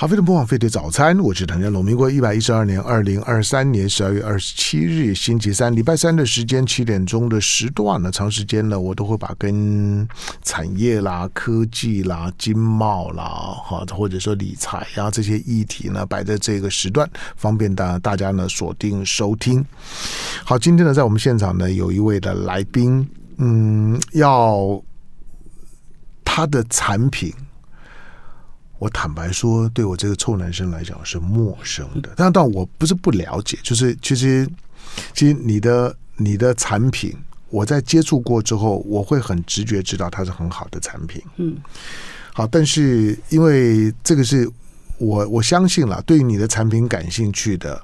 哈，飞的播放飞的早餐，我是唐家龙。民国一百一十二年二零二三年十二月二十七日星期三，礼拜三的时间七点钟的时段呢，长时间呢，我都会把跟产业啦、科技啦、经贸啦，哈，或者说理财呀这些议题呢，摆在这个时段，方便大大家呢锁定收听。好，今天呢，在我们现场呢，有一位的来宾，嗯，要他的产品。我坦白说，对我这个臭男生来讲是陌生的。但但我不是不了解，就是其实其实你的你的产品，我在接触过之后，我会很直觉知道它是很好的产品。嗯，好，但是因为这个是我我相信了，对于你的产品感兴趣的。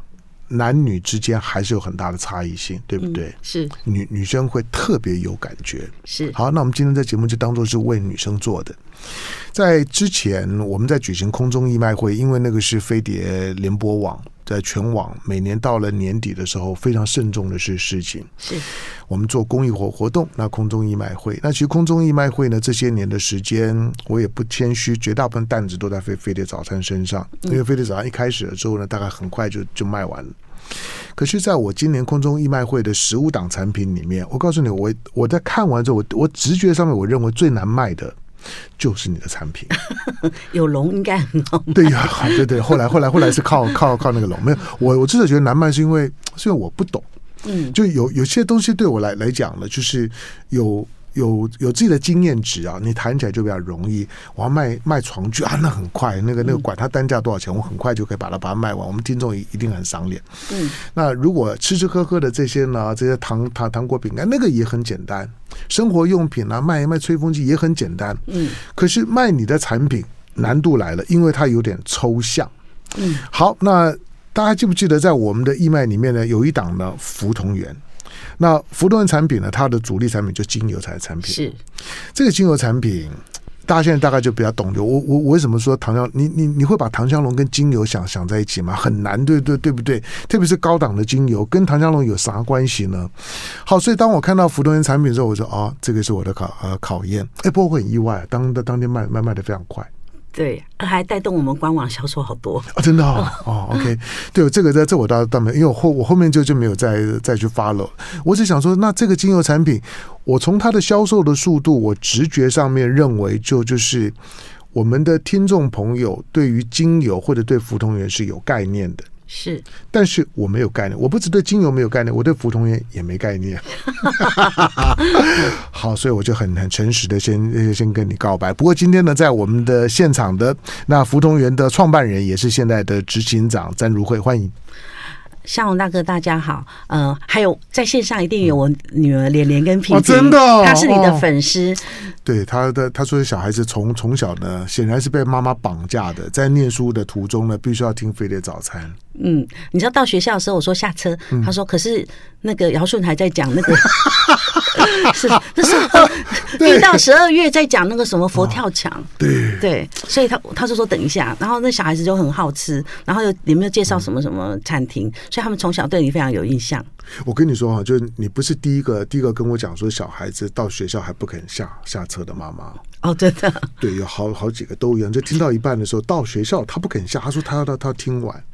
男女之间还是有很大的差异性，对不对？嗯、是女女生会特别有感觉。是好，那我们今天在节目就当做是为女生做的。在之前，我们在举行空中义卖会，因为那个是飞碟联播网。在全网每年到了年底的时候，非常慎重的是事情。是我们做公益活活动，那空中义卖会，那其实空中义卖会呢，这些年的时间，我也不谦虚，绝大部分担子都在飞飞碟早餐身上，因为飞碟早餐一开始了之后呢，大概很快就就卖完了。可是，在我今年空中义卖会的十五档产品里面，我告诉你，我我在看完之后，我我直觉上面，我认为最难卖的。就是你的产品，有龙应该很好。对呀，对对。后来后来后来是靠靠靠那个龙，没有我我真的觉得难卖，是因为是因为我不懂。嗯，就有有些东西对我来来讲呢，就是有。有有自己的经验值啊，你谈起来就比较容易。我要卖卖床具啊，那很快，那个那个管它单价多少钱，我很快就可以把它把它卖完。我们听众一定很赏脸。嗯，那如果吃吃喝喝的这些呢，这些糖糖糖果饼干，那个也很简单。生活用品啊，卖一卖吹风机也很简单。嗯，可是卖你的产品难度来了，因为它有点抽象。嗯，好，那大家记不记得在我们的义卖里面呢，有一档呢，福同源。那福同源产品呢？它的主力产品就精油材产品。是这个精油产品，大家现在大概就比较懂。就我我我为什么说唐香？你你你会把唐香龙跟精油想想在一起吗？很难，对对对不对？特别是高档的精油，跟唐香龙有啥关系呢？好，所以当我看到福同源产品之后，我说哦，这个是我的考呃考验。哎，不过我很意外，当当当天卖卖卖的非常快。对，还带动我们官网销售好多啊！真的哦，哦，OK，对，这个在这我倒倒没，因为我后我后面就就没有再再去 follow。我只想说，那这个精油产品，我从它的销售的速度，我直觉上面认为，就就是我们的听众朋友对于精油或者对福同源是有概念的。是，但是我没有概念，我不只对精油没有概念，我对福同园也没概念。好，所以我就很很诚实的先先跟你告白。不过今天呢，在我们的现场的那福同源的创办人，也是现在的执行长詹如慧，欢迎。向龙大哥，大家好。呃，还有在线上一定有我女儿莲莲跟萍萍，哦，真的，哦，她是你的粉丝。对，她的她说小孩子从从小呢，显然是被妈妈绑架的，在念书的途中呢，必须要听飞碟早餐。嗯，你知道到学校的时候，我说下车，嗯、他说可是那个姚顺还在讲那个，是那时候一到十二月在讲那个什么佛跳墙，对。对，所以他他就说等一下，然后那小孩子就很好吃，然后又有没有介绍什么什么餐厅，所以他们从小对你非常有印象。我跟你说哈，就是你不是第一个，第一个跟我讲说小孩子到学校还不肯下下车的妈妈。哦，真的，对，有好好几个都一样，就听到一半的时候到学校他不肯下，他说他要到他听完。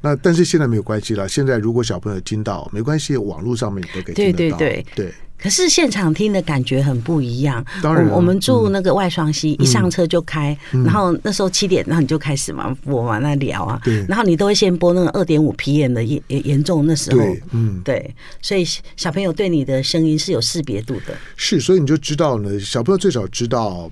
那但是现在没有关系了，现在如果小朋友听到没关系，网络上面也都可以听得到。对对对对。可是现场听的感觉很不一样。当然，我们住那个外双溪，一上车就开，然后那时候七点，然后你就开始嘛，我往那聊啊。对。然后你都会先播那个二点五皮炎的严严重那时候。对。嗯。对。所以小朋友对你的声音是有识别度的。是，所以你就知道呢，小朋友最少知道。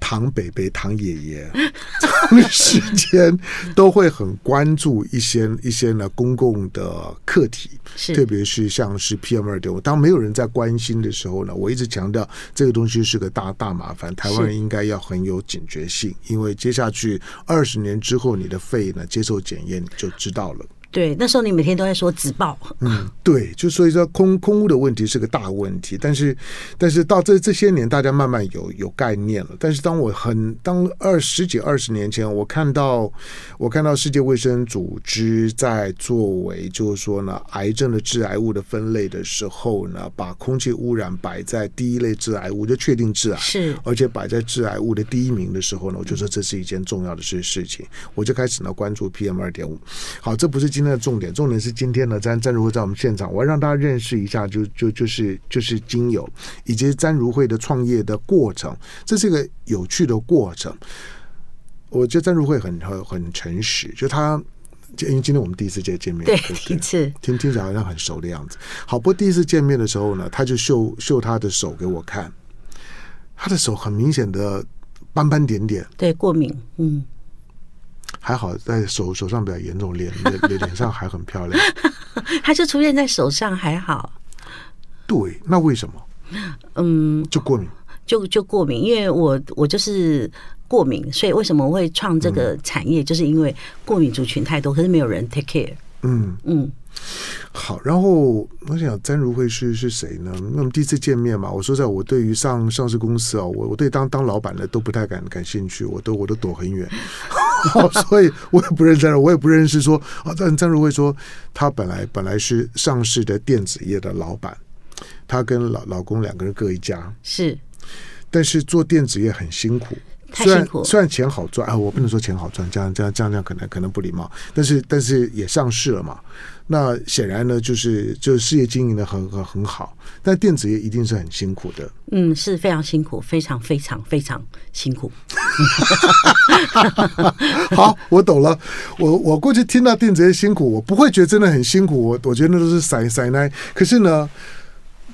唐北北、唐爷爷，长时间都会很关注一些一些呢公共的课题，是。特别是像是 PM 二点五，当没有人在关心的时候呢，我一直强调这个东西是个大大麻烦，台湾人应该要很有警觉性，因为接下去二十年之后，你的肺呢接受检验你就知道了。对，那时候你每天都在说纸报。嗯，对，就所以说空空屋的问题是个大问题，但是但是到这这些年，大家慢慢有有概念了。但是当我很当二十几二十年前，我看到我看到世界卫生组织在作为就是说呢，癌症的致癌物的分类的时候呢，把空气污染摆在第一类致癌物，就确定致癌是，而且摆在致癌物的第一名的时候呢，我就说这是一件重要的事事情，我就开始呢关注 PM 二点五。好，这不是。今天的重点，重点是今天呢，詹詹如慧在我们现场，我要让大家认识一下就，就就就是就是精油以及詹如慧的创业的过程，这是一个有趣的过程。我觉得詹如慧很很很诚实，就他，因为今天我们第一次见见面，对，第一次听听起来好像很熟的样子。好，不过第一次见面的时候呢，他就秀秀他的手给我看，他的手很明显的斑斑点点，对，过敏，嗯。还好在手手上比较严重，脸脸 脸上还很漂亮。它就出现在手上还好。对，那为什么？嗯，就过敏，就就过敏，因为我我就是过敏，所以为什么我会创这个产业，嗯、就是因为过敏族群太多，可是没有人 take care。嗯嗯。好，然后我想詹如慧是是谁呢？那么第一次见面嘛，我说在我对于上上市公司啊，我我对当当老板的都不太感感兴趣，我都我都躲很远，所以我也不认识，我也不认识说啊。但张如慧说，她本来本来是上市的电子业的老板，她跟老老公两个人各一家，是，但是做电子业很辛苦。虽然虽然钱好赚啊，我不能说钱好赚，这样这样这样这样可能可能不礼貌。但是但是也上市了嘛，那显然呢，就是就是事业经营的很很很好。但电子业一定是很辛苦的，嗯，是非常辛苦，非常非常非常辛苦。好，我懂了。我我过去听到电子业辛苦，我不会觉得真的很辛苦，我我觉得那都是塞塞奶。可是呢。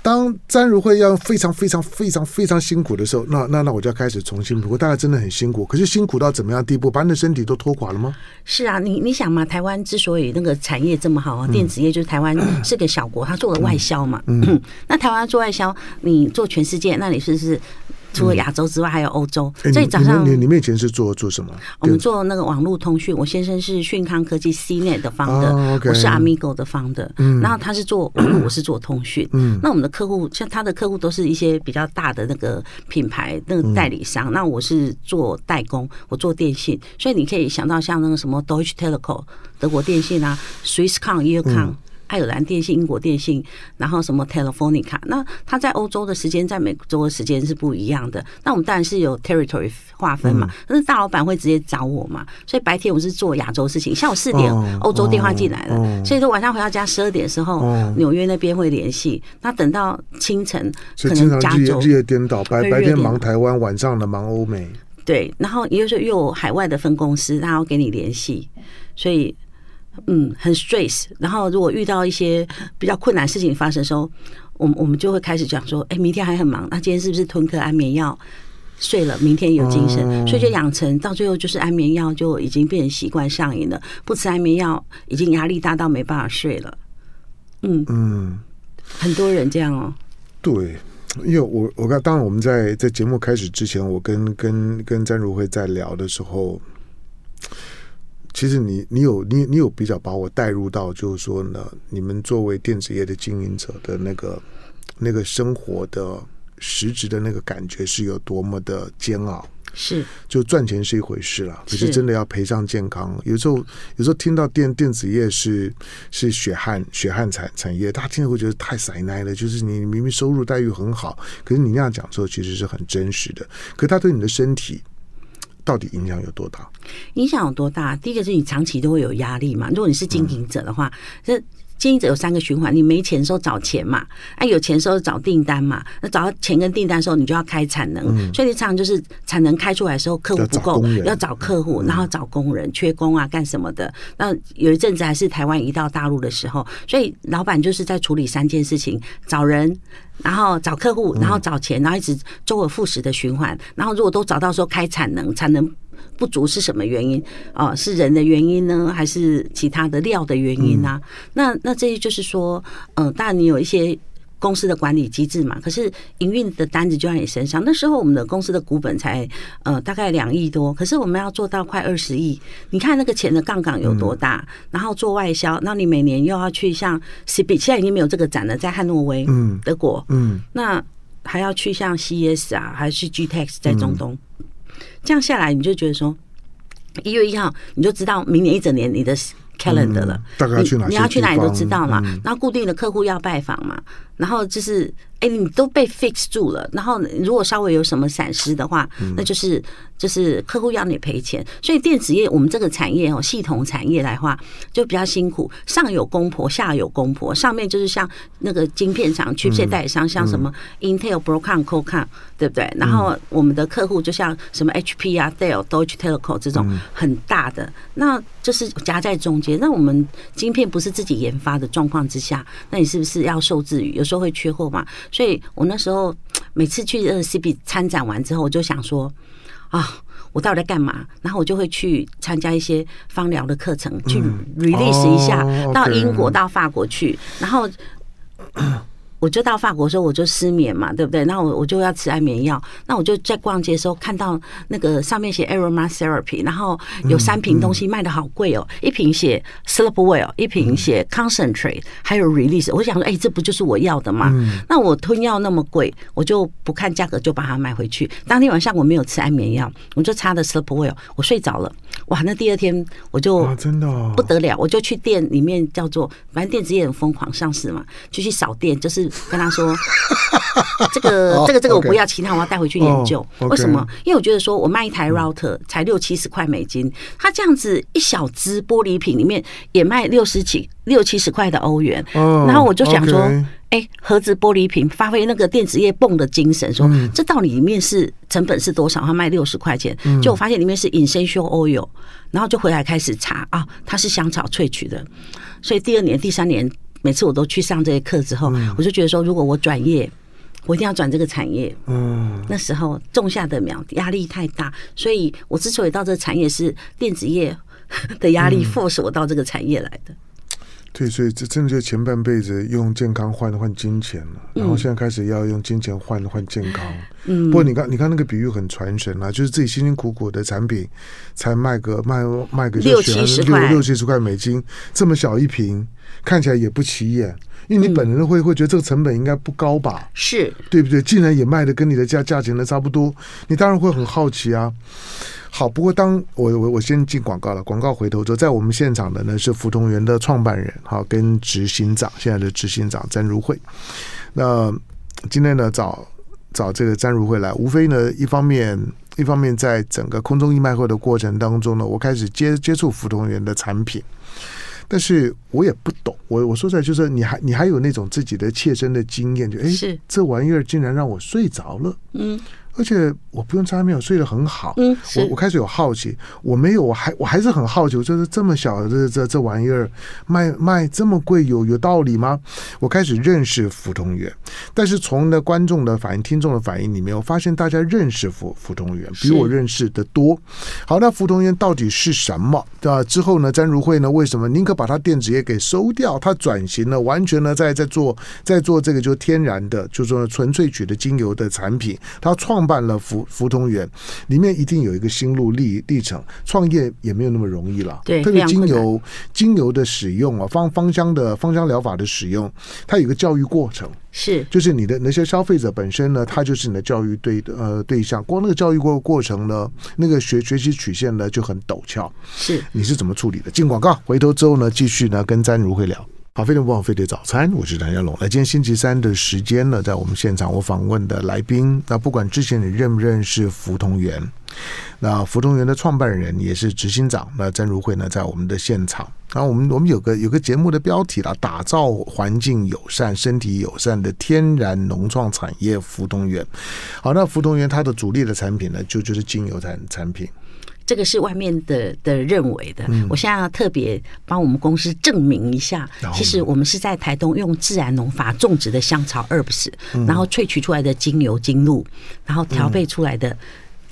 当詹如慧要非常非常非常非常辛苦的时候，那那那我就要开始重新。不过大概真的很辛苦，可是辛苦到怎么样地步，把你的身体都拖垮了吗？是啊，你你想嘛，台湾之所以那个产业这么好啊，电子业就是台湾 是个小国，他做了外销嘛。嗯，嗯 那台湾做外销，你做全世界，那你是不是？除了亚洲之外，还有欧洲。所以早上你你面前是做做什么？我们做那个网络通讯。我先生是讯康科技 CNET 的 founder，我是 Amigo 的 founder。然后他是做网络，我是做通讯。那我们的客户像他的客户都是一些比较大的那个品牌那个代理商。那我是做代工，我做电信。所以你可以想到像那个什么 Deutsche Telekom 德国电信啊，Swisscom、Eircom。爱尔兰电信、英国电信，然后什么 Telefonica，那他在欧洲的时间，在美洲的时间是不一样的。那我们当然是有 territory 划分嘛，但是大老板会直接找我嘛，所以白天我是做亚洲事情，下午四点欧洲电话进来了，所以说晚上回到家十二点的时候，纽约那边会联系。那等到清晨，可能加州日夜颠倒，白白天忙台湾，晚上的忙欧美。对，然后也就是又有海外的分公司，他要给你联系，所以。嗯，很 stress。然后如果遇到一些比较困难事情发生的时候，我们我们就会开始讲说，哎，明天还很忙，那今天是不是吞颗安眠药睡了，明天有精神？所以就养成到最后就是安眠药就已经变成习惯上瘾了。不吃安眠药，已经压力大到没办法睡了。嗯嗯，很多人这样哦。对，因为我我刚当然我们在在节目开始之前，我跟跟跟詹如慧在聊的时候。其实你你有你你有比较把我带入到，就是说呢，你们作为电子业的经营者的那个那个生活的实质的那个感觉是有多么的煎熬。是，就赚钱是一回事了，可是真的要赔上健康。有时候有时候听到电电子业是是血汗血汗产产业，大家听了会觉得太塞奶了。就是你明明收入待遇很好，可是你那样讲之后，其实是很真实的。可是他对你的身体。到底影响有多大？影响有多大？第一个是你长期都会有压力嘛。如果你是经营者的话，这、经营者有三个循环：你没钱的时候找钱嘛，哎、啊，有钱的时候找订单嘛。那找到钱跟订单的时候，你就要开产能。嗯、所以你常常就是产能开出来的时候，客户不够，要找客户，然后找工人，缺工啊，干什么的？那有一阵子还是台湾移到大陆的时候，所以老板就是在处理三件事情：找人。然后找客户，然后找钱，然后一直周而复始的循环。然后如果都找到说开产能，产能不足是什么原因？哦，是人的原因呢，还是其他的料的原因呢？那那这些就是说，嗯，当然你有一些。公司的管理机制嘛。可是营运的单子就在你身上。那时候我们的公司的股本才呃大概两亿多，可是我们要做到快二十亿。你看那个钱的杠杆有多大？然后做外销，那你每年又要去像 CB，现在已经没有这个展了，在汉诺威，嗯，德国，嗯，那还要去像 CES 啊，还是 GTEX 在中东，这样下来你就觉得说，一月一号你就知道明年一整年你的。calendar 了，你你要去哪里都知道嘛。然后固定的客户要拜访嘛，然后就是。哎，你都被 fix 住了，然后如果稍微有什么闪失的话，那就是就是客户要你赔钱。所以电子业我们这个产业哦，系统产业来话就比较辛苦，上有公婆，下有公婆。上面就是像那个晶片厂、chipset 代理商，像什么 Intel、Broadcom、Qualcomm，对不对？然后我们的客户就像什么 HP 啊、Dell、Deutsche Telekom 这种很大的，那就是夹在中间。那我们晶片不是自己研发的状况之下，那你是不是要受制于？有时候会缺货嘛？所以我那时候每次去呃 CB 参展完之后，我就想说啊，我到底在干嘛？然后我就会去参加一些芳疗的课程，去 release 一下，到英国、到法国去，然后。我就到法国的时候，我就失眠嘛，对不对？那我我就要吃安眠药。那我就在逛街的时候看到那个上面写 aromatherapy，然后有三瓶东西卖的好贵哦，一瓶写 sleep well，一瓶写 concentrate，还有 release。我想说，哎，这不就是我要的吗？那我吞药那么贵，我就不看价格就把它买回去。当天晚上我没有吃安眠药，我就擦的 sleep well，我睡着了。哇，那第二天我就真的不得了，我就去店里面叫做，反正电子业很疯狂上市嘛，就去扫店，就是。跟他说，这个 这个这个我不要，其他我要带回去研究。为什么？因为我觉得说我卖一台 router 才六七十块美金，他这样子一小只玻璃瓶里面也卖六十几六七十块的欧元。然后我就想说，哎，盒子玻璃瓶发挥那个电子业泵的精神，说这到底里面是成本是多少？他卖六十块钱，就我发现里面是 essential oil，然后就回来开始查啊，它是香草萃取的。所以第二年、第三年。每次我都去上这些课之后，我就觉得说，如果我转业，我一定要转这个产业。嗯，那时候种下的苗压力太大，所以我之所以到这个产业，是电子业的压力 force 我到这个产业来的。对，所以这真的就前半辈子用健康换换金钱了，然后现在开始要用金钱换换健康。嗯，不过你看，你看那个比喻很传神啊，就是自己辛辛苦苦的产品，才卖个卖卖个六七十块，六七十块美金，这么小一瓶。看起来也不起眼，因为你本人会会觉得这个成本应该不高吧？是对不对？竟然也卖的跟你的价价钱的差不多，你当然会很好奇啊。好，不过当我我我先进广告了，广告回头之后，在我们现场的呢是福同源的创办人，好，跟执行长，现在的执行长詹如慧。那今天呢找找这个詹如慧来，无非呢一方面一方面在整个空中义卖会的过程当中呢，我开始接接触福同源的产品。但是我也不懂，我我说出来就是你还你还有那种自己的切身的经验，就哎，这玩意儿竟然让我睡着了，嗯。而且我不用擦没有睡得很好，嗯，我我开始有好奇，我没有，我还我还是很好奇，我就是这么小的这这这玩意儿卖卖这么贵，有有道理吗？我开始认识福同源，但是从呢观众的反应、听众的反应里面，我发现大家认识福福同源比我认识的多。好，那福同源到底是什么？对吧？之后呢，詹如慧呢，为什么宁可把他电子业给收掉？他转型了，完全呢在在做在做这个就天然的，就是说纯萃取的精油的产品，他创。办了福福同源，里面一定有一个心路历历程。创业也没有那么容易了，对，特别精油精油的使用啊，芳芳香的芳香疗法的使用，它有一个教育过程，是，就是你的那些消费者本身呢，他就是你的教育对呃对象。光那个教育过过程呢，那个学学习曲线呢就很陡峭。是，你是怎么处理的？进广告，回头之后呢，继续呢跟詹如会聊。好，非常不枉费的早餐，我是谭家龙。那今天星期三的时间呢，在我们现场，我访问的来宾，那不管之前你认不认识福同源，那福同源的创办人也是执行长，那曾如慧呢，在我们的现场。那我们我们有个有个节目的标题啦，打造环境友善、身体友善的天然农创产业福同源。好，那福同源它的主力的产品呢，就就是精油产产品。这个是外面的的认为的，我现在要特别帮我们公司证明一下。其实我们是在台东用自然农法种植的香草 herbs，然后萃取出来的精油精露，然后调配出来的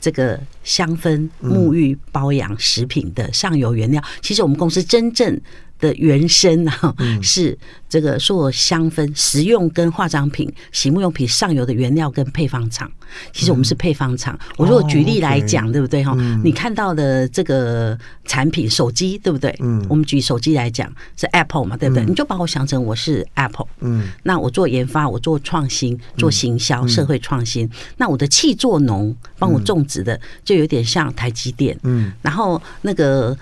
这个香氛、沐浴、保养食品的上游原料。其实我们公司真正的原生啊，是这个做香氛、食用跟化妆品、洗沐用品上游的原料跟配方厂。其实我们是配方厂。我如果举例来讲，对不对哈？你看到的这个产品，手机对不对？嗯，我们举手机来讲是 Apple 嘛，对不对？你就把我想成我是 Apple。嗯，那我做研发，我做创新，做行销，社会创新。那我的气作农帮我种植的，就有点像台积电。嗯，然后那个。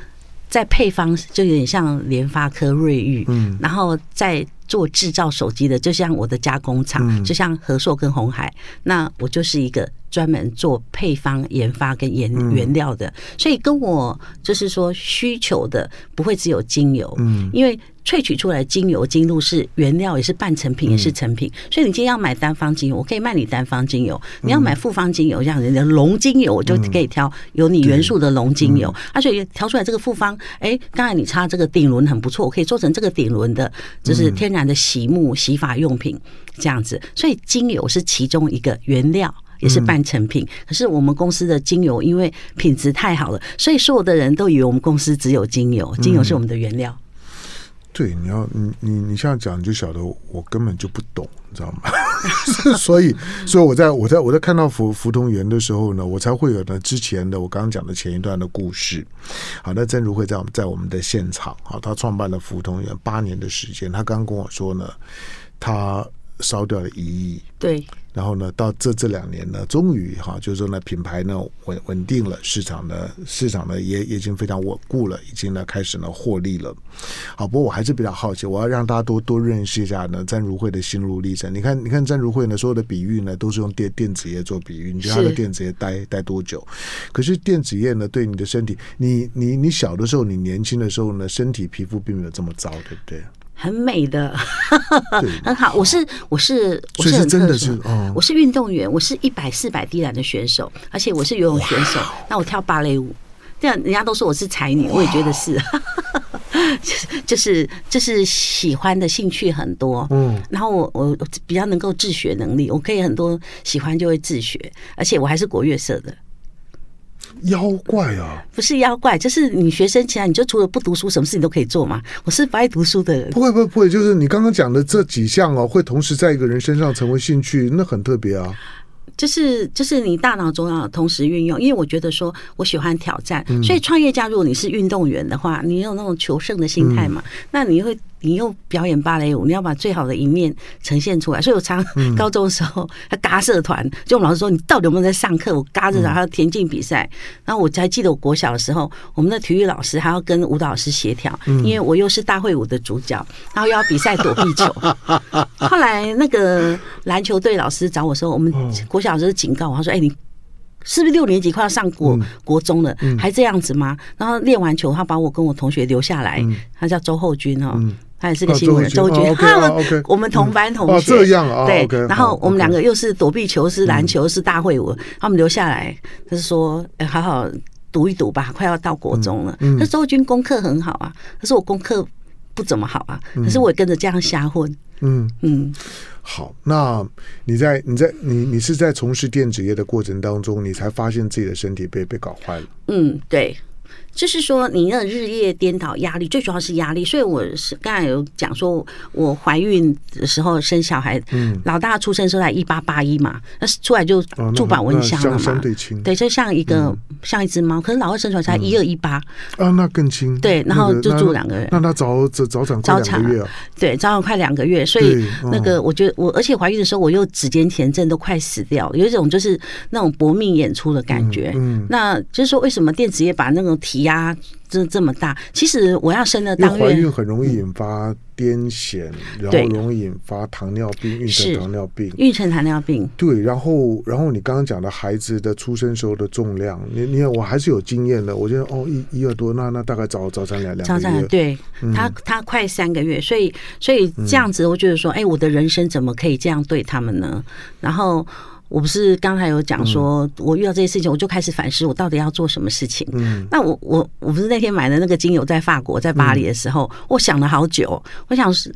在配方就有点像联发科、瑞昱，嗯，然后在做制造手机的，就像我的加工厂，就像和硕跟红海，那我就是一个专门做配方研发跟原原料的，所以跟我就是说需求的不会只有精油，嗯，因为。萃取出来精油精露是原料，也是半成品，也是成品。所以你今天要买单方精油，我可以卖你单方精油；你要买复方精油，这样人家龙精油，我就可以挑有你元素的龙精油。而且调出来这个复方，哎，刚才你擦这个顶轮很不错，我可以做成这个顶轮的，就是天然的洗沐洗发用品这样子。所以精油是其中一个原料，也是半成品。可是我们公司的精油因为品质太好了，所以所有的人都以为我们公司只有精油，精油是我们的原料。对，你要你你你这样讲，你就晓得我根本就不懂，你知道吗？所以，所以我在我在我在看到福福同源的时候呢，我才会有呢之前的我刚刚讲的前一段的故事。好，那真如会在我们在我们的现场，好，他创办了福同源八年的时间，他刚刚跟我说呢，他烧掉了一亿。对。然后呢，到这这两年呢，终于哈，就是说呢，品牌呢稳稳定了，市场呢市场呢也也已经非常稳固了，已经呢开始呢获利了。好，不过我还是比较好奇，我要让大家多多认识一下呢，詹如慧的心路历程。你看，你看詹如慧呢，所有的比喻呢都是用电电子业做比喻。你觉得他的电子业待待多久？可是电子业呢，对你的身体，你你你小的时候，你年轻的时候呢，身体皮肤并没有这么糟，对不对？很美的，很好。我是我是我是很特殊，我是运动员，我是一百四百低栏的选手，而且我是游泳选手。那我跳芭蕾舞，这样人家都说我是才女，我也觉得是，就是就是喜欢的兴趣很多。嗯，然后我我比较能够自学能力，我可以很多喜欢就会自学，而且我还是国乐社的。妖怪啊！不是妖怪，就是你学生起来，你就除了不读书，什么事情都可以做嘛。我是不爱读书的人。不会，不会，不会，就是你刚刚讲的这几项哦，会同时在一个人身上成为兴趣，那很特别啊。就是就是你大脑中要同时运用，因为我觉得说我喜欢挑战，所以创业家如果你是运动员的话，你有那种求胜的心态嘛，那你会。你又表演芭蕾舞，你要把最好的一面呈现出来。所以我常高中的时候，他嘎社团，就我们老师说，你到底有没有在上课？我嘎着，然后田径比赛。然后我还记得我国小的时候，我们的体育老师还要跟舞蹈老师协调，因为我又是大会舞的主角，然后又要比赛躲避球。后来那个篮球队老师找我说，我们国小老师警告我，他说：“哎，你。”是不是六年级快要上国国中了，还这样子吗？然后练完球，他把我跟我同学留下来，他叫周厚军哦，他也是个新闻人。周厚军，他们我们同班同学，这样啊，对。然后我们两个又是躲避球，是篮球，是大会舞，他们留下来，他是说，哎，好好读一读吧，快要到国中了。那周厚军功课很好啊，可是我功课不怎么好啊，可是我也跟着这样瞎混。嗯嗯。好，那你在你在你你是在从事电子业的过程当中，你才发现自己的身体被被搞坏了。嗯，对。就是说，你那日夜颠倒，压力最主要是压力。所以我是刚才有讲说，我怀孕的时候生小孩，嗯，老大出生时候才一八八一嘛，那出来就住保温箱了嘛，对，就像一个像一只猫。可是老二生出来才一二一八，啊，那更轻。对，然后就住两个月，那他早早早产早产对，早产快两个月。所以那个，我觉得我而且怀孕的时候，我又指尖前震都快死掉，有一种就是那种搏命演出的感觉。嗯，那就是说，为什么电子业把那种体压这这么大，其实我要生的当月，怀孕很容易引发癫痫，然后容易引发糖尿病、孕程糖尿病、孕程糖尿病。对，然后然后你刚刚讲的孩子的出生时候的重量，你你看我还是有经验的，我觉得哦一一二多，那那大概早早产两两对，他他快三个月，所以所以这样子，我觉得说，哎，我的人生怎么可以这样对他们呢？然后。我不是刚才有讲说，我遇到这些事情，我就开始反思，我到底要做什么事情。嗯，那我我我不是那天买的那个精油，在法国，在巴黎的时候，我想了好久。我想是，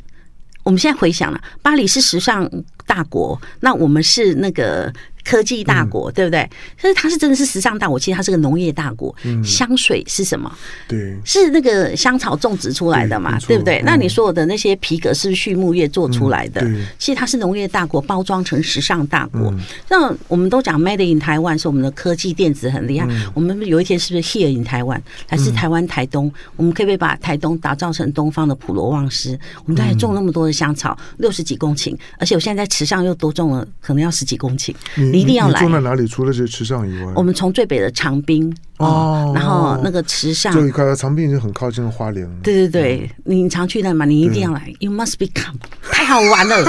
我们现在回想了，巴黎是时尚大国，那我们是那个科技大国，对不对？可是它是真的是时尚大国，其实它是个农业大国。香水是什么？对，是那个香草种植出来的嘛，对不对？那你说我的那些皮革是畜牧业做出来的？其实它是农业大国包装成时尚大国。那我们都讲 Made in Taiwan 是我们的科技电子很厉害。我们有一天是不是 Here in Taiwan 还是台湾台东？我们可不可以把台东打造成东方的普罗旺斯？我们都还种那么多的香草，六十几公顷，而且我现在在池上又多种了，可能要十几公顷。你一定要来。种在哪里？除了这池上以外，我们从最北的长滨。哦，然后那个池上，就一块长滨已经很靠近花莲。对对对，你常去那嘛，你一定要来。You must be come，太好玩了。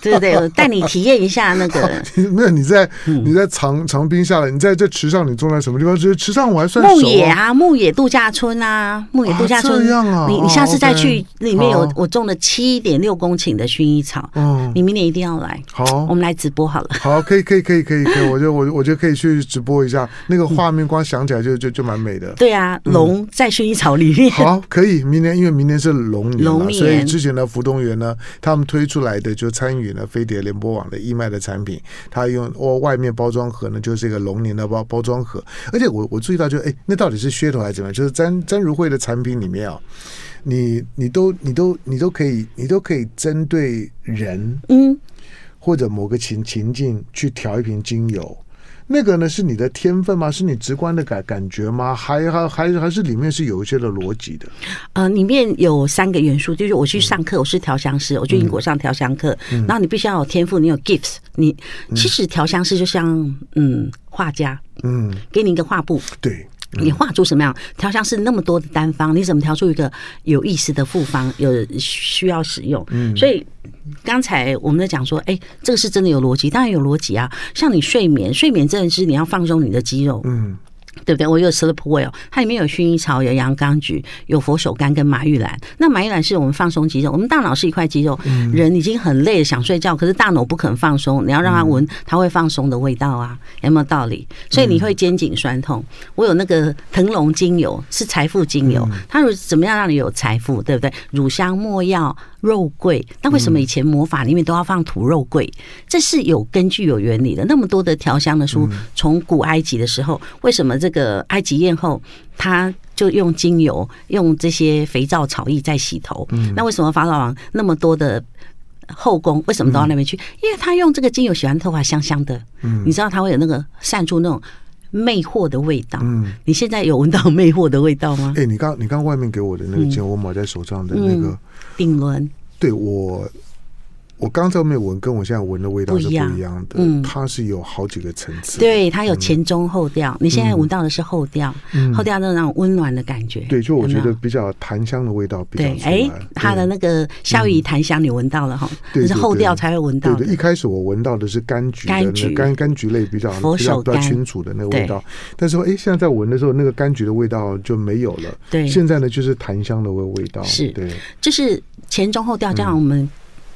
对 对对，我带你体验一下那个。没有你在你在长长滨下来，你在这池上，你种在什么地方？就是池上我还算牧野啊，牧野度假村啊，牧野度假村。这样啊，你你下次再去，里面有我种了七点六公顷的薰衣草。嗯，你明年一定要来。好，我们来直播好了。好，可以可以可以可以可以，我觉得我我就可以去直播一下那个画面，光想起来。就就就蛮美的，对啊，龙在薰衣草里面。好，可以，明年因为明年是龙年嘛，所以之前的福东园呢，他们推出来的就参与了飞碟联播网的义卖的产品，他用哦外面包装盒呢就是一个龙年的包包装盒，而且我我注意到就哎，那到底是噱头还是怎么样？就是詹詹如慧的产品里面啊，你你都你都你都可以你都可以针对人嗯或者某个情情境去调一瓶精油。那个呢，是你的天分吗？是你直观的感感觉吗？还还还还是里面是有一些的逻辑的？呃，里面有三个元素，就是我去上课，我是调香师，我去英国上调香课，嗯、然后你必须要有天赋，你有 gifts，你其实调香师就像嗯画家，嗯，给你一个画布，对。你画出什么样调香师那么多的单方，你怎么调出一个有意思的复方？有需要使用，嗯，所以刚才我们在讲说，哎，这个是真的有逻辑，当然有逻辑啊。像你睡眠，睡眠真的是你要放松你的肌肉，嗯。对不对？我有 Sleep Well，它里面有薰衣草，有洋甘菊，有佛手柑跟马玉兰。那马玉兰是我们放松肌肉，我们大脑是一块肌肉，嗯、人已经很累了想睡觉，可是大脑不肯放松，你要让它闻，它会放松的味道啊，有没有道理？所以你会肩颈酸痛。我有那个腾龙精油，是财富精油，它怎么样让你有财富？对不对？乳香、没药。肉桂，那为什么以前魔法里面都要放土肉桂？这是有根据、有原理的。那么多的调香的书，从古埃及的时候，为什么这个埃及艳后她就用精油、用这些肥皂草液在洗头？嗯那为什么法老王那么多的后宫为什么都到那边去？因为他用这个精油洗完头发香香的。嗯你知道他会有那个散出那种魅惑的味道。嗯你现在有闻到魅惑的味道吗？哎，你刚你刚外面给我的那个精油，我抹在手上的那个。顶轮，对我。我刚才没有闻，跟我现在闻的味道是不一样的。嗯，它是有好几个层次。对，它有前中后调。你现在闻到的是后调，后调的那种温暖的感觉。对，就我觉得比较檀香的味道比较出来。哎，它的那个夏威夷檀香你闻到了哈？对，是后调才会闻到。对，一开始我闻到的是柑橘，柑橘柑柑橘类比较比较比较清楚的那个味道。但是说，哎，现在在闻的时候，那个柑橘的味道就没有了。对，现在呢就是檀香的味味道。是，对，就是前中后调，这样我们。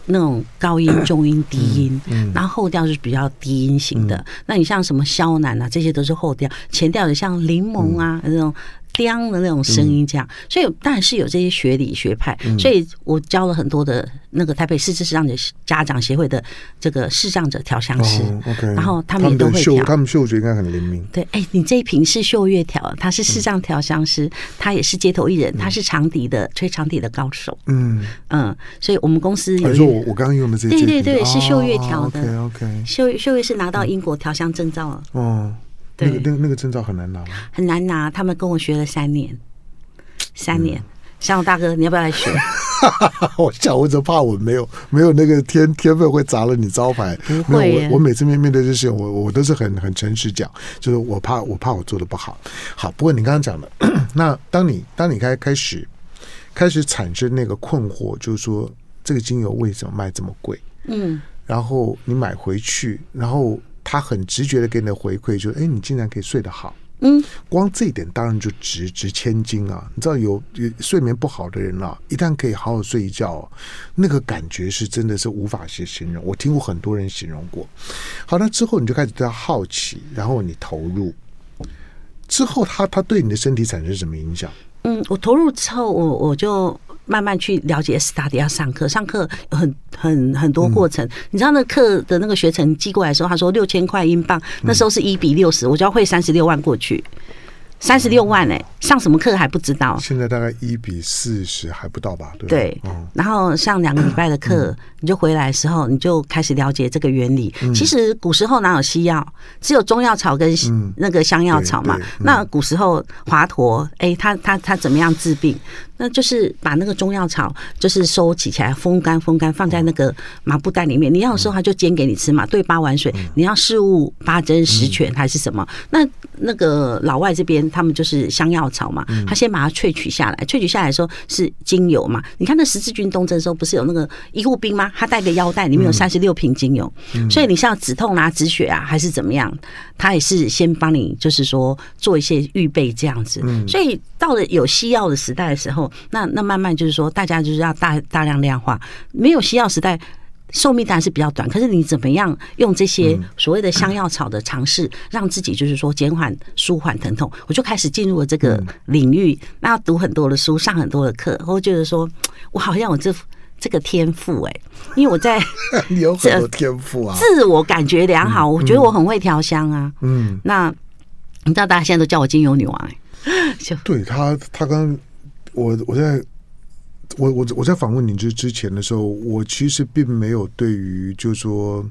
那种高音、中音、低音，然后后调是比较低音型的。那你像什么萧楠啊，这些都是后调。前调的像柠檬啊，那种。叮的那种声音，这样，所以当然是有这些学理学派，所以我教了很多的那个台北市视障者家长协会的这个视障者调香师，OK，然后他们也都会调，他们嗅觉应该很灵敏。对，哎，你这一瓶是秀月调，他是视障调香师，他也是街头艺人，他是长笛的吹长笛的高手，嗯。嗯，所以我们公司有，说我我刚刚用的这对对对是秀月调的，OK OK，秀秀月是拿到英国调香证照了，哦。对，那个那个证照很难拿吗？很难拿，他们跟我学了三年，三年。向、嗯、大哥，你要不要来学？我想，我只怕我没有没有那个天天分会砸了你招牌。不会，我我每次面面对这些，我我都是很很诚实讲，就是我怕我怕我做的不好。好，不过你刚刚讲的，那当你当你开开始开始产生那个困惑，就是说这个精油为什么卖这么贵？嗯，然后你买回去，然后。他很直觉的给你的回馈就是，哎，你竟然可以睡得好，嗯，光这一点当然就值值千金啊！你知道有有睡眠不好的人啊，一旦可以好好睡一觉，那个感觉是真的是无法去形容。我听过很多人形容过。好，那之后你就开始对他好奇，然后你投入，之后他他对你的身体产生什么影响？嗯，我投入之后，我我就慢慢去了解 study 要上课，上课很很很多过程。嗯、你知道那课的那个学程寄过来的时候，他说六千块英镑，那时候是一比六十，我就要汇三十六万过去。三十六万哎、欸，上什么课还不知道。现在大概一比四十还不到吧？对。对，然后上两个礼拜的课，你就回来的时候，你就开始了解这个原理。其实古时候哪有西药，只有中药草跟那个香药草嘛。那古时候华佗，哎，他他他怎么样治病？那就是把那个中药草，就是收集起来，风干风干，放在那个麻布袋里面。你要的时候，他就煎给你吃嘛，兑八碗水。你要四物八珍十全还是什么？那那个老外这边，他们就是香药草嘛，他先把它萃取下来，萃取下来的时候是精油嘛。你看那十字军东征的时候，不是有那个医护兵吗？他带个腰带，里面有三十六瓶精油。所以你像止痛啊、止血啊，还是怎么样，他也是先帮你，就是说做一些预备这样子。所以到了有西药的时代的时候。那那慢慢就是说，大家就是要大大量量化。没有西药时代，寿命当然是比较短。可是你怎么样用这些所谓的香药草的尝试，让自己就是说减缓、舒缓疼痛？我就开始进入了这个领域，那要读很多的书，上很多的课。我觉得说，我好像有这这个天赋哎，因为我在 你有很多天赋啊，自我感觉良好。我觉得我很会调香啊。嗯，那你知道大家现在都叫我精油女王哎，就对他，他刚。我我在。我我我在访问你之之前的时候，我其实并没有对于就是说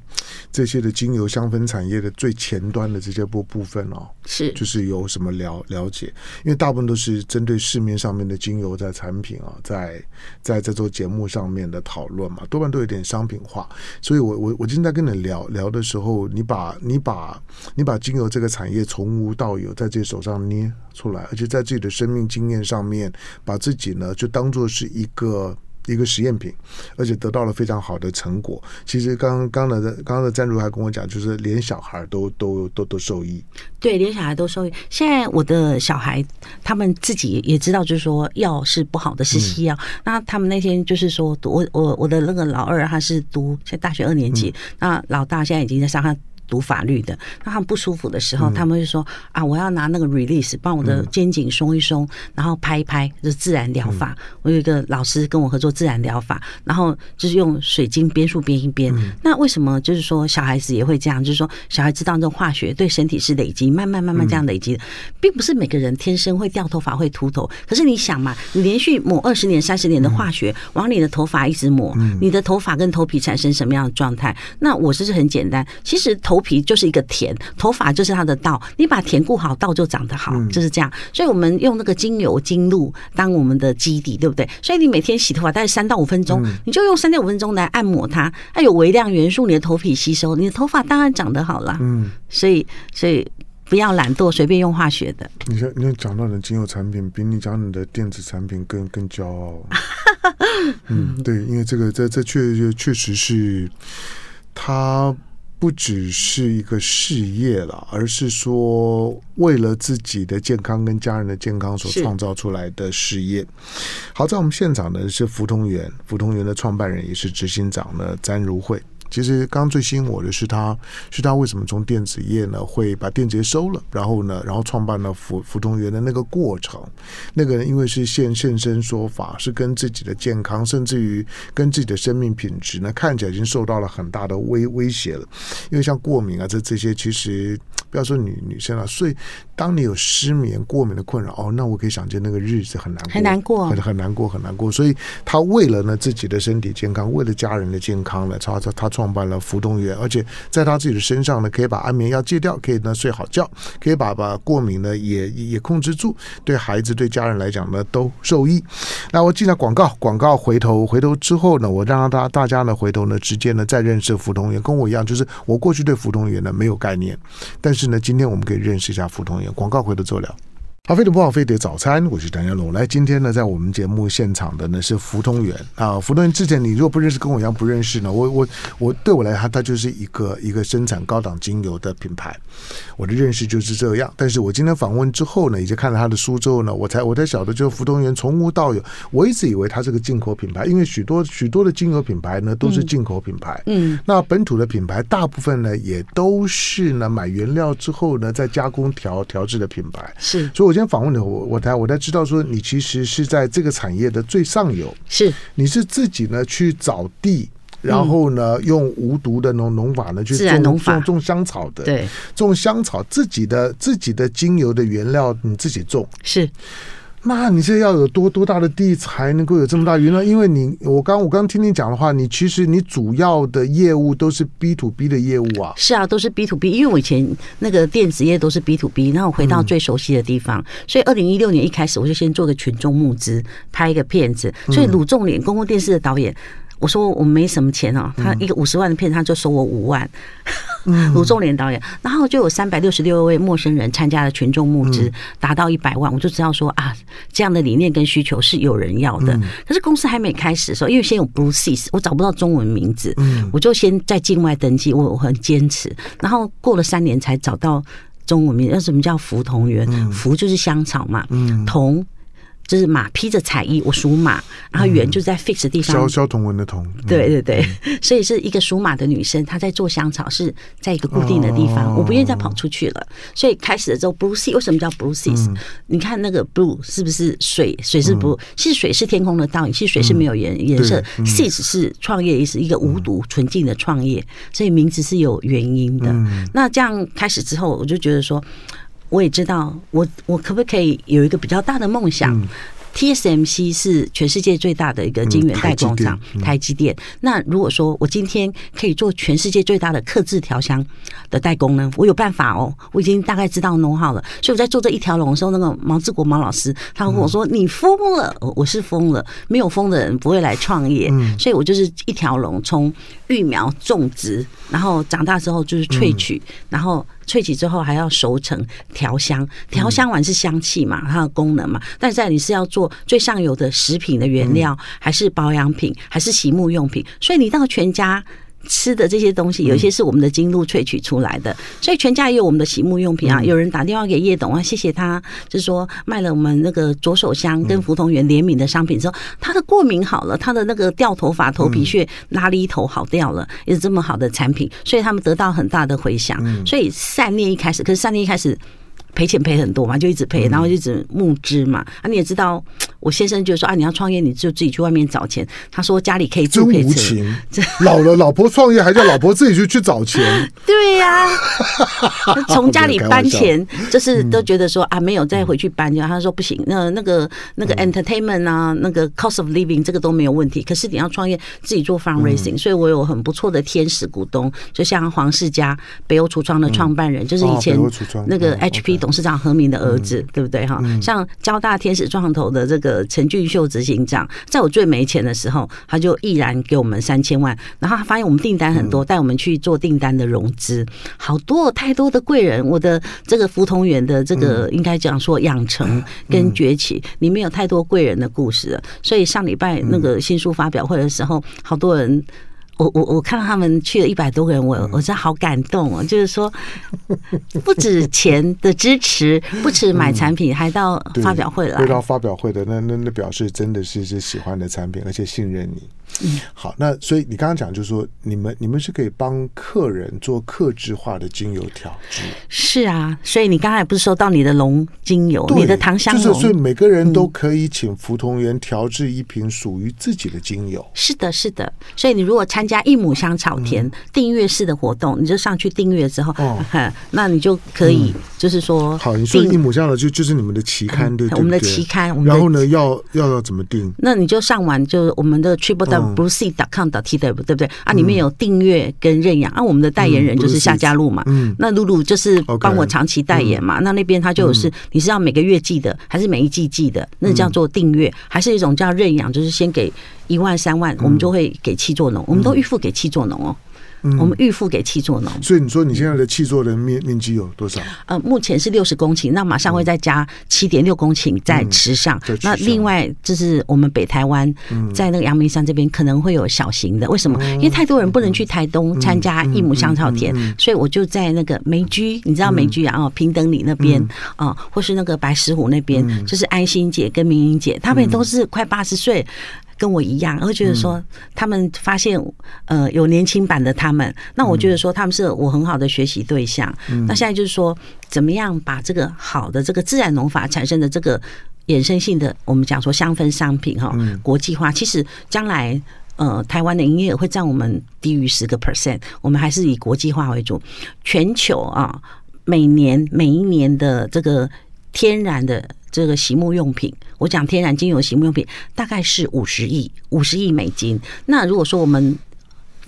这些的精油香氛产业的最前端的这些部部分哦，是就是有什么了了解？因为大部分都是针对市面上面的精油在产品啊，在在这做节目上面的讨论嘛，多半都有点商品化。所以我我我今天在跟你聊聊的时候，你把你把你把精油这个产业从无到有，在自己手上捏出来，而且在自己的生命经验上面，把自己呢就当做是一个一个实验品，而且得到了非常好的成果。其实刚刚的刚刚的赞助还跟我讲，就是连小孩都都都都受益。对，连小孩都受益。现在我的小孩他们自己也知道，就是说药是不好的，是西药。嗯、那他们那天就是说，我我我的那个老二他是读现在大学二年级，嗯、那老大现在已经在上他。读法律的，那他们不舒服的时候，他们会说啊，我要拿那个 release 帮我的肩颈松一松，然后拍一拍，就是自然疗法。我有一个老师跟我合作自然疗法，然后就是用水晶边数编一编。那为什么就是说小孩子也会这样？就是说小孩知道这种化学对身体是累积，慢慢慢慢这样累积的，并不是每个人天生会掉头发会秃头。可是你想嘛，你连续抹二十年、三十年的化学往你的头发一直抹，你的头发跟头皮产生什么样的状态？那我这是很简单，其实头。头皮就是一个田，头发就是它的道。你把田顾好，道就长得好，就是这样。所以，我们用那个精油精露当我们的基底，对不对？所以，你每天洗头发大概三到五分钟，你就用三到五分钟来按摩它，它有微量元素，你的头皮吸收，你的头发当然长得好了。嗯，所以，所以不要懒惰，随便用化学的。你说，你讲到的精油产品，比你讲你的电子产品更更骄傲。嗯，对，因为这个，这这确确实是他。不只是一个事业了，而是说为了自己的健康跟家人的健康所创造出来的事业。好，在我们现场呢是福同源，福同源的创办人也是执行长呢詹如慧。其实刚刚最吸引我的是他，是他为什么从电子业呢会把电子业收了，然后呢，然后创办了福福通源的那个过程。那个人因为是现现身说法，是跟自己的健康，甚至于跟自己的生命品质呢，看起来已经受到了很大的威威胁了。因为像过敏啊，这这些其实不要说女女生了，所以当你有失眠、过敏的困扰，哦，那我可以想见那个日子很难过，很难过，很很难过，很难过。所以他为了呢自己的身体健康，为了家人的健康呢，他他他。创创办了福通源，而且在他自己的身上呢，可以把安眠药戒掉，可以呢睡好觉，可以把把过敏呢也也控制住，对孩子对家人来讲呢都受益。那我进了广告，广告回头回头之后呢，我让大大家呢回头呢直接呢再认识福通源，跟我一样，就是我过去对福通源呢没有概念，但是呢今天我们可以认识一下福通源。广告回头做了。好，飞的不好飞碟早餐，我是谭家龙。来，今天呢，在我们节目现场的呢是福通源啊。福通源之前你如果不认识，跟我一样不认识呢，我我我对我来讲，它就是一个一个生产高档精油的品牌。我的认识就是这样。但是我今天访问之后呢，以及看了他的书之后呢，我才我才晓得，就是福通源从无到有。我一直以为它是个进口品牌，因为许多许多的精油品牌呢都是进口品牌。嗯，那本土的品牌大部分呢也都是呢买原料之后呢再加工调调制的品牌。是，所以我。先访问你，我我才我才知道说，你其实是在这个产业的最上游，是。你是自己呢去找地，然后呢用无毒的农农法呢去种种种香草的，对，种香草自己的自己的精油的原料你自己种。是。那你这要有多多大的地才能够有这么大原料？因为你我刚我刚听你讲的话，你其实你主要的业务都是 B to B 的业务啊。是啊，都是 B to B。因为我以前那个电子业都是 B to B，然后我回到最熟悉的地方，嗯、所以二零一六年一开始我就先做个群众募资，拍一个片子。所以鲁仲连公共电视的导演。我说我没什么钱哦，他一个五十万的片，他就收我五万。卢仲廉导演，然后就有三百六十六位陌生人参加了群众募资，达到一百万，我就知道说啊，这样的理念跟需求是有人要的。可是公司还没开始的时候，因为先有 Blue Seeds，我找不到中文名字，我就先在境外登记，我我很坚持，然后过了三年才找到中文名。那什么叫福同源？福就是香草嘛，同。就是马披着彩衣，我属马，然后圆就在 fix 的地方。萧萧同文的同，对对对，所以是一个属马的女生，她在做香草，是在一个固定的地方，我不愿意再跑出去了。所以开始的时候，blue sea 为什么叫 blue seas？你看那个 blue 是不是水？水是 blue，其实水是天空的倒影，其实水是没有颜颜色。seas 是创业意思，一个无毒纯净的创业，所以名字是有原因的。那这样开始之后，我就觉得说。我也知道，我我可不可以有一个比较大的梦想？嗯 TSMC 是全世界最大的一个晶圆代工厂，台积电。那如果说我今天可以做全世界最大的刻制调香的代工呢？我有办法哦，我已经大概知道 know how 了。所以我在做这一条龙的时候，那个毛志国毛老师他会跟我说：“你疯了！”我是疯了，没有疯的人不会来创业。所以我就是一条龙，从育苗种植，然后长大之后就是萃取，然后。萃取之后还要熟成调香，调香完是香气嘛，它的功能嘛。但是在你是要做最上游的食品的原料，还是保养品，还是洗沐用品？所以你到全家。吃的这些东西，有一些是我们的精露萃取出来的，所以全家也有我们的洗沐用品啊。有人打电话给叶董啊，谢谢他，就是说卖了我们那个左手香跟福同源联名的商品之后，他的过敏好了，他的那个掉头发、头皮屑、拉力头好掉了，也是这么好的产品，所以他们得到很大的回响。所以善念一开始，可是善念一开始。赔钱赔很多嘛，就一直赔，然后就一直募资嘛。啊，你也知道，我先生就说啊，你要创业，你就自己去外面找钱。他说家里可以住，可以吃。老了，老婆创业还叫老婆自己去 去找钱？对呀、啊，从家里搬钱，就是都觉得说啊，没有再回去搬。就他说不行，那那个那个 entertainment 啊，那个 cost of living 这个都没有问题。可是你要创业，自己做 fundraising，所以我有很不错的天使股东，就像黄世家北欧橱窗的创办人，就是以前那个 HP。董事长何明的儿子，嗯、对不对哈？像交大天使创投的这个陈俊秀执行长，在我最没钱的时候，他就毅然给我们三千万。然后他发现我们订单很多，带我们去做订单的融资，好多太多的贵人。我的这个福同源的这个应该讲说养成跟崛起里面有太多贵人的故事了。所以上礼拜那个新书发表会的时候，好多人。我我我看到他们去了一百多个人，我我真的好感动哦！就是说，不止钱的支持，不止买产品，还到发表会来，会到发表会的那那那表示真的是是喜欢的产品，而且信任你。嗯，好，那所以你刚刚讲就是说，你们你们是可以帮客人做克制化的精油调制。是啊，所以你刚才不是说到你的龙精油，你的檀香就是所以每个人都可以请福同源调制一瓶属于自己的精油。是的，是的。所以你如果参加一亩香草田订阅式的活动，你就上去订阅之后，哦，那你就可以就是说，好，你说一亩香的就就是你们的期刊对，我们的期刊，然后呢，要要要怎么订？那你就上完就我们的 triple w blueseed.com.tw 对不对啊？里面有订阅跟认养啊。我们的代言人就是夏家璐嘛。嗯，那露露就是帮我长期代言嘛。那那边他就有是，你是要每个月寄的，还是每一季寄的？那叫做订阅，还是一种叫认养？就是先给一万三万，我们就会给七座农，我们都预付给七座农哦。我们预付给气作农，所以你说你现在的气作的面面积有多少？呃，目前是六十公顷，那马上会再加七点六公顷在池上。那另外就是我们北台湾，在那个阳明山这边可能会有小型的。为什么？因为太多人不能去台东参加一亩香草田，所以我就在那个梅居，你知道梅居啊？哦，平等里那边啊，或是那个白石湖那边，就是安心姐跟明英姐，他们都是快八十岁。跟我一样，会觉得说他们发现呃有年轻版的他们，那我觉得说他们是我很好的学习对象。那现在就是说，怎么样把这个好的这个自然农法产生的这个衍生性的，我们讲说香氛商品哈，国际化，其实将来呃台湾的营业额会占我们低于十个 percent，我们还是以国际化为主。全球啊，每年每一年的这个天然的。这个洗沐用品，我讲天然精油洗沐用品大概是五十亿，五十亿美金。那如果说我们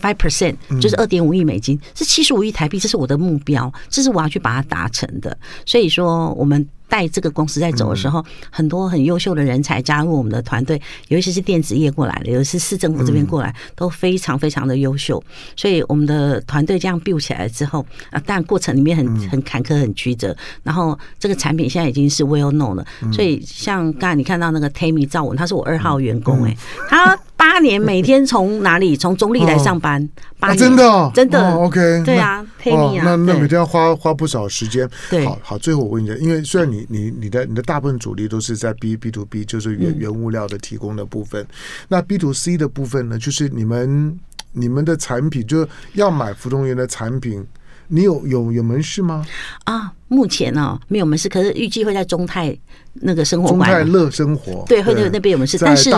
five percent 就是二点五亿美金，是七十五亿台币，这是我的目标，这是我要去把它达成的。所以说我们。带这个公司在走的时候，很多很优秀的人才加入我们的团队，有一些是电子业过来的，有一些是市政府这边过来，都非常非常的优秀。所以我们的团队这样 build 起来之后啊，但过程里面很很坎坷、很曲折。然后这个产品现在已经是 well known 了。所以像刚才你看到那个 Tammy 赵文，他是我二号员工哎、欸，他。八年每天从哪里？从中立来上班。八年，真的真的。OK，对啊，哦，那那每天要花花不少时间。对，好好。最后我问一下，因为虽然你你你的你的大部分主力都是在 B B to B，就是原原物料的提供的部分。那 B to C 的部分呢？就是你们你们的产品，就要买福东源的产品，你有有有门市吗？啊，目前呢没有门市，可是预计会在中泰。那个生活中泰乐生活。对，会那那边有门市，但是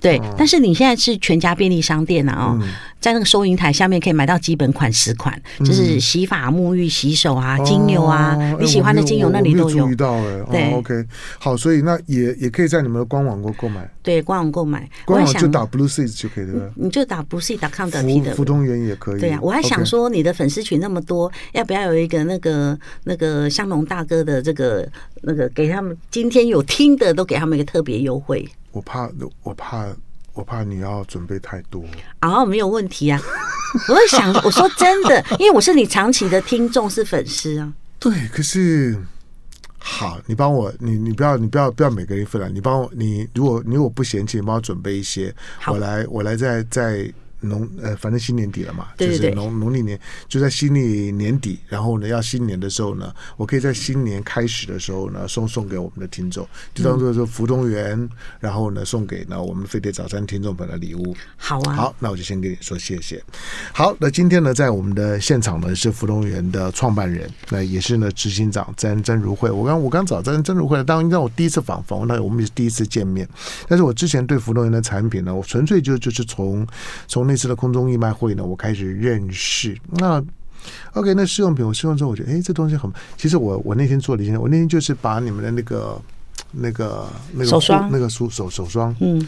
对，哦、但是你现在是全家便利商店啊，哦，嗯、在那个收银台下面可以买到基本款十款，嗯、就是洗发、沐浴、洗手啊，精油啊，哦、你喜欢的精油那里都有。注意到哎，对、哦、，OK，好，所以那也也可以在你们的官网购购买，对，官网购买，官网就打 Blue Seeds 就可以了，你就打 Blue Seeds.com 的。福东源也可以。对啊，我还想说你的粉丝群那么多，要不要有一个那个那个香农大哥的这个那个给他们今天有听的都给他们一个特别优惠。我怕，我怕，我怕你要准备太多。哦，没有问题啊。我在想，我说真的，因为我是你长期的听众，是粉丝啊。对，可是好，你帮我，你你不要，你不要不要每个人分了。你帮我，你如果你如果不嫌弃，你帮我准备一些，我来我来再再。农呃，反正新年底了嘛，就是农农历年就在新历年底，然后呢，要新年的时候呢，我可以在新年开始的时候呢，送送给我们的听众，就当做是福东园，然后呢，送给呢我们飞碟早餐听众朋友的礼物。好啊，好，那我就先跟你说谢谢。好，那今天呢，在我们的现场呢是福东园的创办人，那也是呢执行长詹詹如慧。我刚我刚找詹詹如慧，当当我第一次访访问他，我们也是第一次见面。但是我之前对福东园的产品呢，我纯粹就就是从从那次的空中义卖会呢，我开始认识。那 OK，那试用品我试用之后，我觉得哎，这东西很。其实我我那天做了一件，我那天就是把你们的那个那个那个手霜，那个手手手霜，嗯，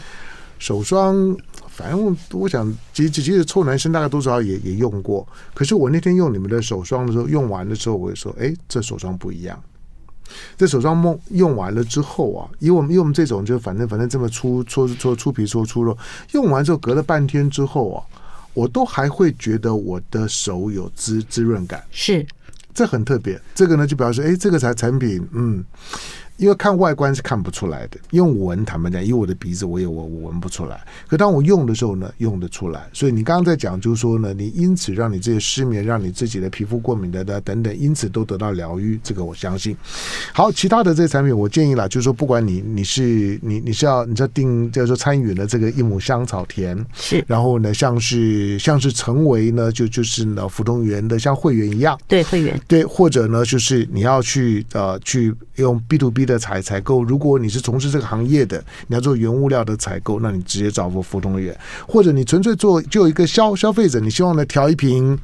手霜，反正我我想，其实其实臭男生大概多少也也用过。可是我那天用你们的手霜的时候，用完的时候，我就说，哎，这手霜不一样。这手霜梦用完了之后啊，因为我们用这种就反正反正这么粗搓搓粗皮搓粗肉，用完之后隔了半天之后啊，我都还会觉得我的手有滋滋润感，是，这很特别。这个呢就表示，哎，这个产产品，嗯。因为看外观是看不出来的，用闻坦白讲，以我的鼻子，我也我我闻不出来。可当我用的时候呢，用得出来。所以你刚刚在讲，就是说呢，你因此让你这些失眠，让你自己的皮肤过敏的的等等，因此都得到疗愈。这个我相信。好，其他的这些产品，我建议啦，就是说，不管你你是你你是要你要定，就是说参与了这个一亩香草田，是，然后呢，像是像是成为呢，就就是呢，福东园的像会员一样，对会员，对，或者呢，就是你要去呃去用 B to B。的采采购，如果你是从事这个行业的，你要做原物料的采购，那你直接找福福东源，或者你纯粹做就一个消消费者，你希望呢调一瓶，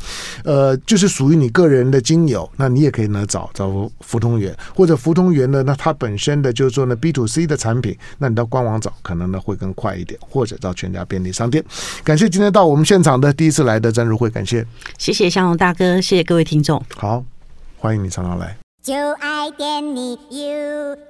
呃，就是属于你个人的精油，那你也可以呢找找福通源，或者福通源呢，那它本身的就是说呢 B to C 的产品，那你到官网找可能呢会更快一点，或者到全家便利商店。感谢今天到我们现场的第一次来的詹如慧，感谢，谢谢向荣大哥，谢谢各位听众，好，欢迎你常常来。就爱点你 UFO。